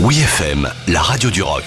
Oui FM, la radio du rock.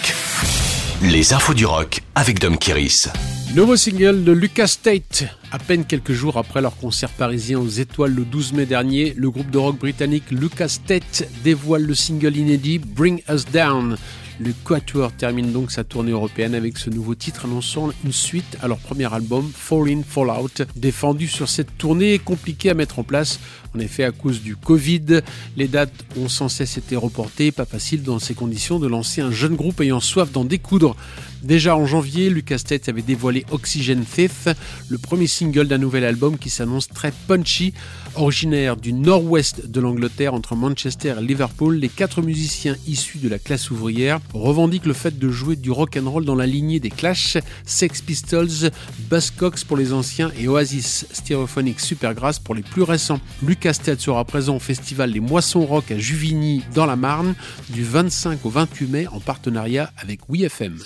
Les infos du rock avec Dom Kiris. Nouveau single de Lucas Tate. À peine quelques jours après leur concert parisien aux Étoiles le 12 mai dernier, le groupe de rock britannique Lucas Tate dévoile le single inédit Bring Us Down. Le Quatuor termine donc sa tournée européenne avec ce nouveau titre annonçant une suite à leur premier album Fall In Fall Out. Défendu sur cette tournée compliquée à mettre en place. En effet, à cause du Covid, les dates ont sans cesse été reportées. Pas facile dans ces conditions de lancer un jeune groupe ayant soif d'en découdre. Déjà en janvier, Lucas Tate avait dévoilé Oxygen Thief, le premier single d'un nouvel album qui s'annonce très punchy. Originaire du nord-ouest de l'Angleterre entre Manchester et Liverpool, les quatre musiciens issus de la classe ouvrière revendiquent le fait de jouer du rock and roll dans la lignée des Clash, Sex Pistols, Buzzcocks pour les anciens et Oasis Stereophonic Supergrass pour les plus récents. Tate sera présent au festival Les Moissons Rock à Juvigny dans la Marne du 25 au 28 mai en partenariat avec WeFM.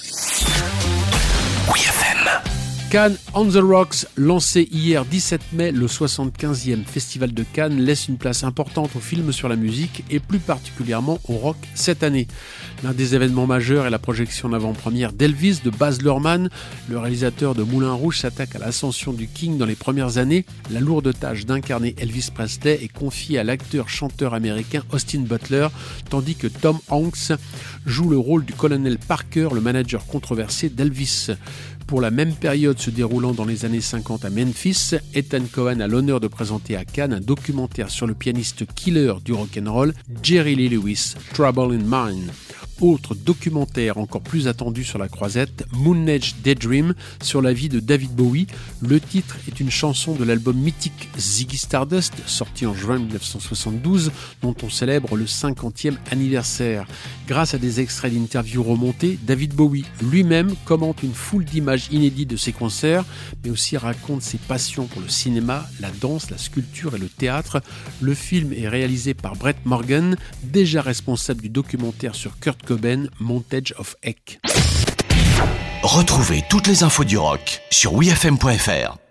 Cannes on the Rocks, lancé hier 17 mai, le 75e festival de Cannes laisse une place importante aux films sur la musique et plus particulièrement au rock cette année. L'un des événements majeurs est la projection en première d'Elvis de Baz Luhrmann. Le réalisateur de Moulin Rouge s'attaque à l'ascension du King dans les premières années. La lourde tâche d'incarner Elvis Presley est confiée à l'acteur-chanteur américain Austin Butler, tandis que Tom Hanks joue le rôle du colonel Parker, le manager controversé d'Elvis. Pour la même période se déroulant dans les années 50 à Memphis, Ethan Cohen a l'honneur de présenter à Cannes un documentaire sur le pianiste killer du rock'n'roll, Jerry Lee Lewis, Trouble in Mind. Autre documentaire encore plus attendu sur la croisette, Moon Age Daydream, sur la vie de David Bowie. Le titre est une chanson de l'album mythique Ziggy Stardust, sorti en juin 1972, dont on célèbre le 50e anniversaire. Grâce à des extraits d'interviews remontés, David Bowie lui-même commente une foule d'images inédites de ses concerts, mais aussi raconte ses passions pour le cinéma, la danse, la sculpture et le théâtre. Le film est réalisé par Brett Morgan, déjà responsable du documentaire sur Kurt Cobain, Montage of Eck. Retrouvez toutes les infos du rock sur wfm.fr.